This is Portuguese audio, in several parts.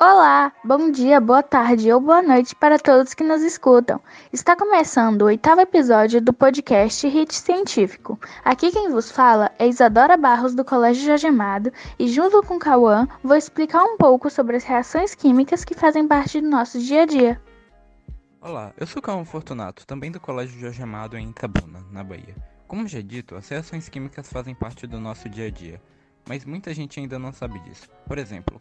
Olá, bom dia, boa tarde ou boa noite para todos que nos escutam. Está começando o oitavo episódio do podcast Hit Científico. Aqui quem vos fala é Isadora Barros do Colégio Jorge Amado e junto com Cauã vou explicar um pouco sobre as reações químicas que fazem parte do nosso dia a dia. Olá, eu sou Cauã Fortunato, também do Colégio Jorge Amado em Itabuna, na Bahia. Como já dito, as reações químicas fazem parte do nosso dia a dia mas muita gente ainda não sabe disso. Por exemplo,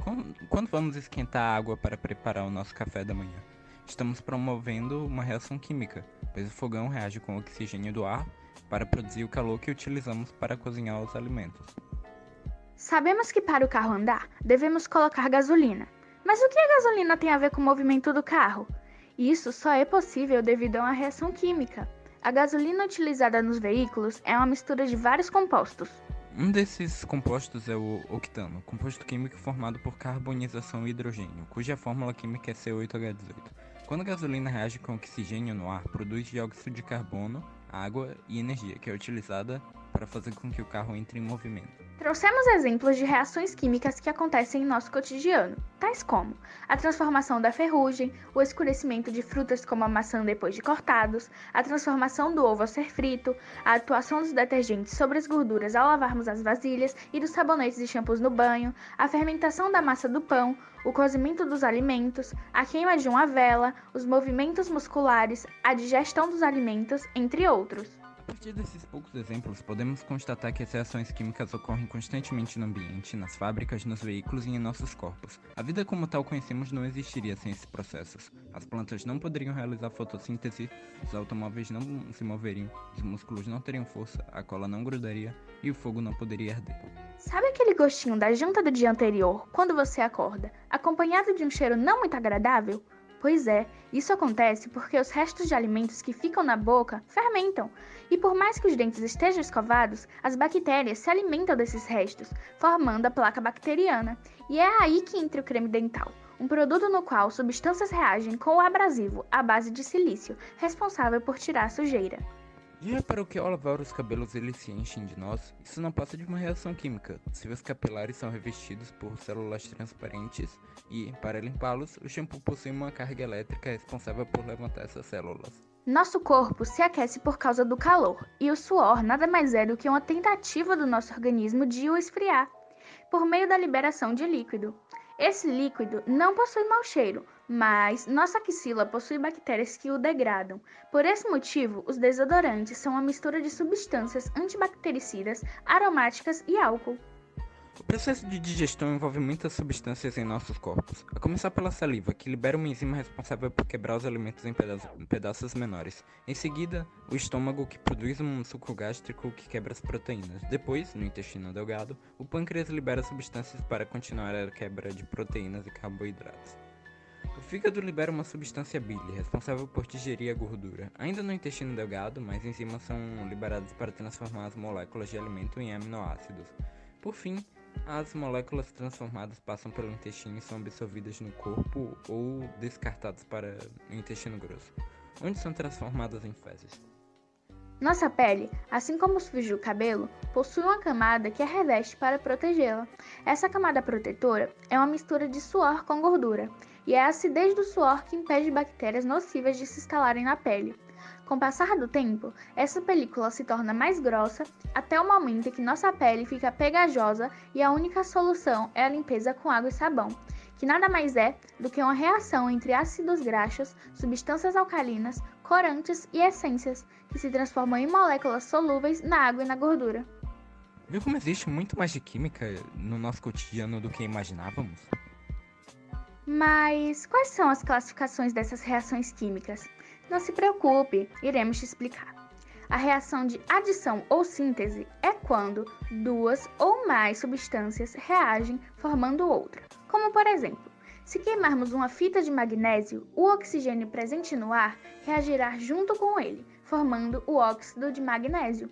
quando vamos esquentar água para preparar o nosso café da manhã, estamos promovendo uma reação química, pois o fogão reage com o oxigênio do ar para produzir o calor que utilizamos para cozinhar os alimentos. Sabemos que para o carro andar, devemos colocar gasolina. Mas o que a gasolina tem a ver com o movimento do carro? Isso só é possível devido a uma reação química. A gasolina utilizada nos veículos é uma mistura de vários compostos, um desses compostos é o octano, composto químico formado por carbonização e hidrogênio, cuja fórmula química é C8H18. Quando a gasolina reage com oxigênio no ar, produz dióxido de carbono, água e energia, que é utilizada para fazer com que o carro entre em movimento. Trouxemos exemplos de reações químicas que acontecem em nosso cotidiano, tais como a transformação da ferrugem, o escurecimento de frutas como a maçã depois de cortados, a transformação do ovo ao ser frito, a atuação dos detergentes sobre as gorduras ao lavarmos as vasilhas e dos sabonetes e shampoos no banho, a fermentação da massa do pão, o cozimento dos alimentos, a queima de uma vela, os movimentos musculares, a digestão dos alimentos, entre outros. Partir desses poucos exemplos, podemos constatar que as reações químicas ocorrem constantemente no ambiente, nas fábricas, nos veículos e em nossos corpos. A vida como tal conhecemos não existiria sem esses processos. As plantas não poderiam realizar fotossíntese, os automóveis não se moveriam, os músculos não teriam força, a cola não grudaria e o fogo não poderia arder. Sabe aquele gostinho da janta do dia anterior, quando você acorda, acompanhado de um cheiro não muito agradável? Pois é, isso acontece porque os restos de alimentos que ficam na boca fermentam. E por mais que os dentes estejam escovados, as bactérias se alimentam desses restos, formando a placa bacteriana. E é aí que entra o creme dental, um produto no qual substâncias reagem com o abrasivo à base de silício, responsável por tirar a sujeira. Já para o que ao lavar os cabelos eles se enchem de nós, isso não passa de uma reação química. Fios capilares são revestidos por células transparentes e, para limpá-los, o shampoo possui uma carga elétrica responsável por levantar essas células. Nosso corpo se aquece por causa do calor, e o suor nada mais é do que uma tentativa do nosso organismo de o esfriar, por meio da liberação de líquido. Esse líquido não possui mau cheiro, mas nossa axila possui bactérias que o degradam. Por esse motivo, os desodorantes são uma mistura de substâncias antibactericidas, aromáticas e álcool. O processo de digestão envolve muitas substâncias em nossos corpos, a começar pela saliva, que libera uma enzima responsável por quebrar os alimentos em, pedaços, menores. Em seguida, o estômago, que produz um suco gástrico que quebra as proteínas. Depois, no intestino delgado, o pâncreas libera substâncias para continuar a quebra de proteínas e carboidratos. O fígado libera uma substância bile, responsável por digerir a gordura. Ainda no intestino delgado, mais enzimas são liberadas para transformar as moléculas de alimento em aminoácidos. Por fim, as moléculas transformadas passam pelo intestino e são absorvidas no corpo ou descartadas para o intestino grosso, onde são transformadas em fezes. Nossa pele, assim como fios do cabelo, possui uma camada que a reveste para protegê-la. Essa camada protetora é uma mistura de suor com gordura, e é a acidez do suor que impede bactérias nocivas de se instalarem na pele. Com o passar do tempo, essa película se torna mais grossa até o momento em que nossa pele fica pegajosa e a única solução é a limpeza com água e sabão que nada mais é do que uma reação entre ácidos graxos, substâncias alcalinas, corantes e essências, que se transformam em moléculas solúveis na água e na gordura. Viu como existe muito mais de química no nosso cotidiano do que imaginávamos? Mas quais são as classificações dessas reações químicas? Não se preocupe, iremos te explicar. A reação de adição ou síntese é quando duas ou mais substâncias reagem formando outra. Como por exemplo, se queimarmos uma fita de magnésio, o oxigênio presente no ar reagirá junto com ele, formando o óxido de magnésio.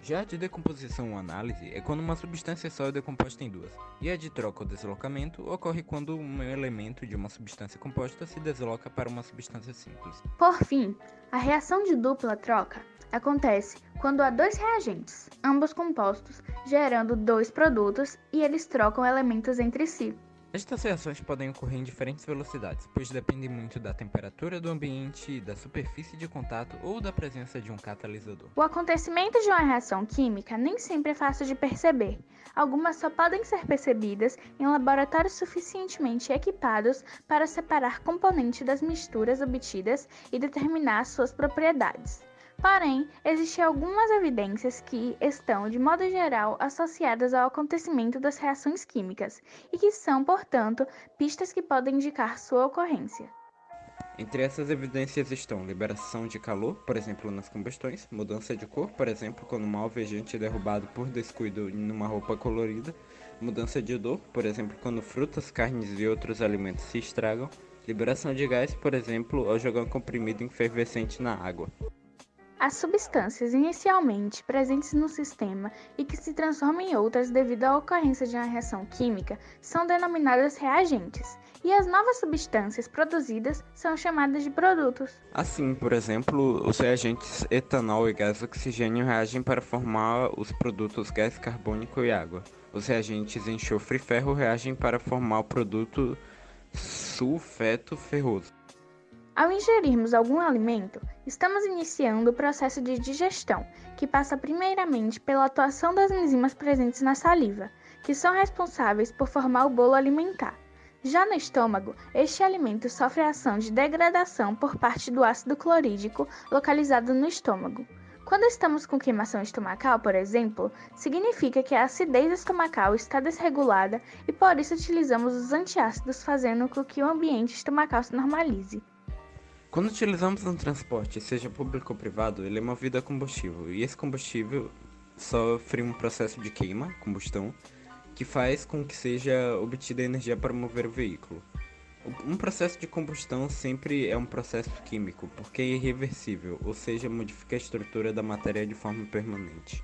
Já a de decomposição ou análise é quando uma substância só é decomposta em duas, e a de troca ou deslocamento ocorre quando um elemento de uma substância composta se desloca para uma substância simples. Por fim, a reação de dupla troca acontece quando há dois reagentes, ambos compostos, gerando dois produtos e eles trocam elementos entre si. Estas reações podem ocorrer em diferentes velocidades, pois dependem muito da temperatura do ambiente, da superfície de contato ou da presença de um catalisador. O acontecimento de uma reação química nem sempre é fácil de perceber. Algumas só podem ser percebidas em laboratórios suficientemente equipados para separar componentes das misturas obtidas e determinar suas propriedades. Porém, existem algumas evidências que estão, de modo geral, associadas ao acontecimento das reações químicas e que são, portanto, pistas que podem indicar sua ocorrência. Entre essas evidências estão liberação de calor, por exemplo, nas combustões, mudança de cor, por exemplo, quando um alvejante é derrubado por descuido em uma roupa colorida, mudança de odor, por exemplo, quando frutas, carnes e outros alimentos se estragam, liberação de gás, por exemplo, ao jogar um comprimido efervescente na água. As substâncias inicialmente presentes no sistema e que se transformam em outras devido à ocorrência de uma reação química são denominadas reagentes, e as novas substâncias produzidas são chamadas de produtos. Assim, por exemplo, os reagentes etanol e gás oxigênio reagem para formar os produtos gás carbônico e água. Os reagentes enxofre e ferro reagem para formar o produto sulfeto ferroso. Ao ingerirmos algum alimento, estamos iniciando o processo de digestão, que passa primeiramente pela atuação das enzimas presentes na saliva, que são responsáveis por formar o bolo alimentar. Já no estômago, este alimento sofre a ação de degradação por parte do ácido clorídrico localizado no estômago. Quando estamos com queimação estomacal, por exemplo, significa que a acidez estomacal está desregulada e por isso utilizamos os antiácidos, fazendo com que o ambiente estomacal se normalize. Quando utilizamos um transporte, seja público ou privado, ele é movido a combustível, e esse combustível sofre um processo de queima, combustão, que faz com que seja obtida energia para mover o veículo. Um processo de combustão sempre é um processo químico, porque é irreversível, ou seja, modifica a estrutura da matéria de forma permanente.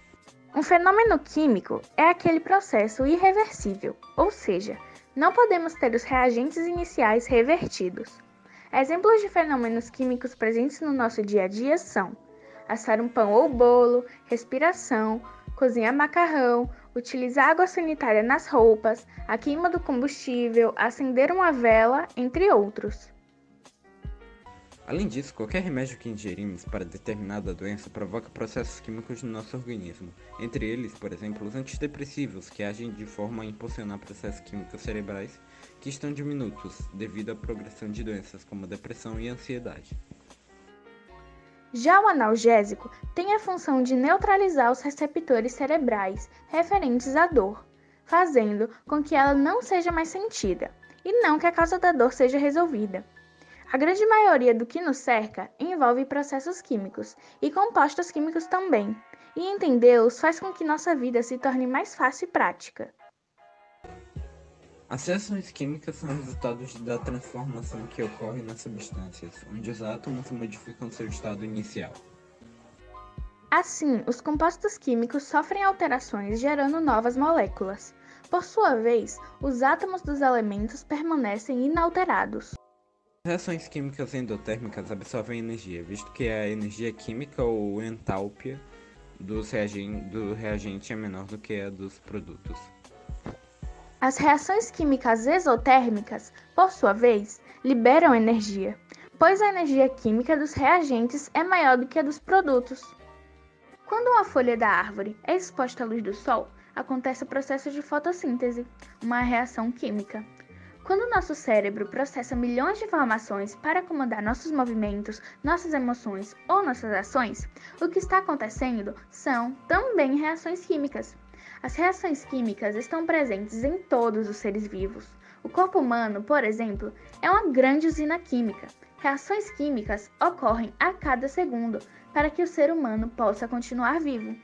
Um fenômeno químico é aquele processo irreversível, ou seja, não podemos ter os reagentes iniciais revertidos. Exemplos de fenômenos químicos presentes no nosso dia a dia são assar um pão ou bolo, respiração, cozinhar macarrão, utilizar água sanitária nas roupas, a queima do combustível, acender uma vela, entre outros. Além disso, qualquer remédio que ingerimos para determinada doença provoca processos químicos no nosso organismo. Entre eles, por exemplo, os antidepressivos, que agem de forma a impulsionar processos químicos cerebrais que estão diminutos devido à progressão de doenças como depressão e ansiedade. Já o analgésico tem a função de neutralizar os receptores cerebrais referentes à dor, fazendo com que ela não seja mais sentida, e não que a causa da dor seja resolvida. A grande maioria do que nos cerca envolve processos químicos e compostos químicos também, e entendê-los faz com que nossa vida se torne mais fácil e prática. As reações químicas são resultados da transformação que ocorre nas substâncias, onde os átomos modificam seu estado inicial. Assim, os compostos químicos sofrem alterações, gerando novas moléculas. Por sua vez, os átomos dos elementos permanecem inalterados. As reações químicas endotérmicas absorvem energia, visto que a energia química ou entalpia do reagente é menor do que a dos produtos. As reações químicas exotérmicas, por sua vez, liberam energia, pois a energia química dos reagentes é maior do que a dos produtos. Quando uma folha da árvore é exposta à luz do sol, acontece o processo de fotossíntese, uma reação química. Quando nosso cérebro processa milhões de informações para comandar nossos movimentos, nossas emoções ou nossas ações, o que está acontecendo são também reações químicas. As reações químicas estão presentes em todos os seres vivos. O corpo humano, por exemplo, é uma grande usina química. Reações químicas ocorrem a cada segundo para que o ser humano possa continuar vivo.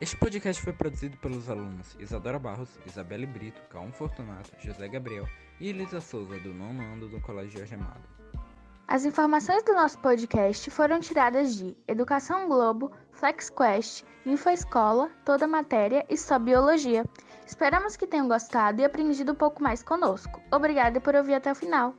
Este podcast foi produzido pelos alunos Isadora Barros, Isabelle Brito, Calum Fortunato, José Gabriel e Elisa Souza, do nono ano do Colégio Gemado. As informações do nosso podcast foram tiradas de Educação Globo, FlexQuest, InfoEscola, Toda Matéria e só Biologia. Esperamos que tenham gostado e aprendido um pouco mais conosco. Obrigada por ouvir até o final.